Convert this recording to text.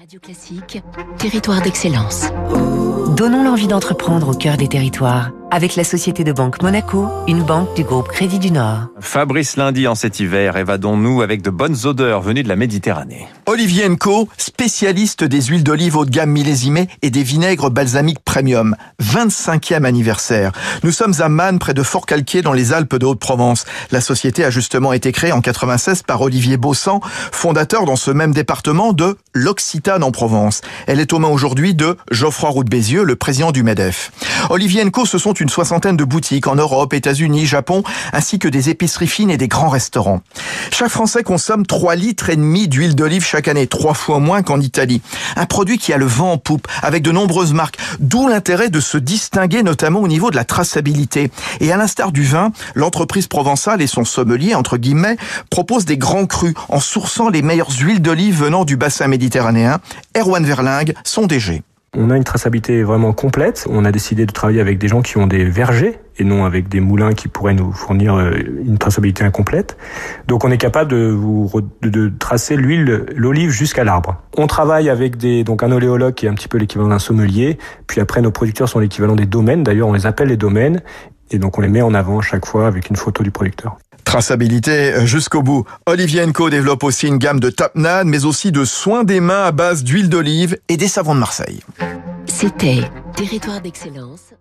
Radio Classique, territoire d'excellence. Donnons l'envie d'entreprendre au cœur des territoires avec la Société de Banque Monaco, une banque du groupe Crédit du Nord. Fabrice Lundi en cet hiver, évadons-nous avec de bonnes odeurs venues de la Méditerranée. Olivier Co, spécialiste des huiles d'olive haut de gamme millésimées et des vinaigres balsamiques premium. 25e anniversaire. Nous sommes à Man, près de Fort-Calquier, dans les Alpes de Haute-Provence. La société a justement été créée en 96 par Olivier Bossan, fondateur dans ce même département de l'Occitane en Provence. Elle est aux mains aujourd'hui de Geoffroy Roux Bézieux, le président du MEDEF. Olivier Co, ce sont une soixantaine de boutiques en Europe, États-Unis, Japon, ainsi que des épiceries fines et des grands restaurants. Chaque Français consomme 3 litres et demi d'huile d'olive chaque année, trois fois moins qu'en Italie. Un produit qui a le vent en poupe, avec de nombreuses marques, d'où l'intérêt de se distinguer notamment au niveau de la traçabilité. Et à l'instar du vin, l'entreprise provençale et son sommelier, entre guillemets, proposent des grands crus en sourçant les meilleures huiles d'olive venant du bassin méditerranéen. Erwan Verlingue, son DG. On a une traçabilité vraiment complète. On a décidé de travailler avec des gens qui ont des vergers et non avec des moulins qui pourraient nous fournir euh, une traçabilité incomplète. Donc on est capable de, vous, de, tracer l'huile, l'olive jusqu'à l'arbre. On travaille avec des, donc un oléologue qui est un petit peu l'équivalent d'un sommelier. Puis après nos producteurs sont l'équivalent des domaines. D'ailleurs on les appelle les domaines. Et donc on les met en avant chaque fois avec une photo du producteur. Traçabilité jusqu'au bout. Olivier Co développe aussi une gamme de tapenade, mais aussi de soins des mains à base d'huile d'olive et des savons de Marseille. C'était Territoire d'excellence.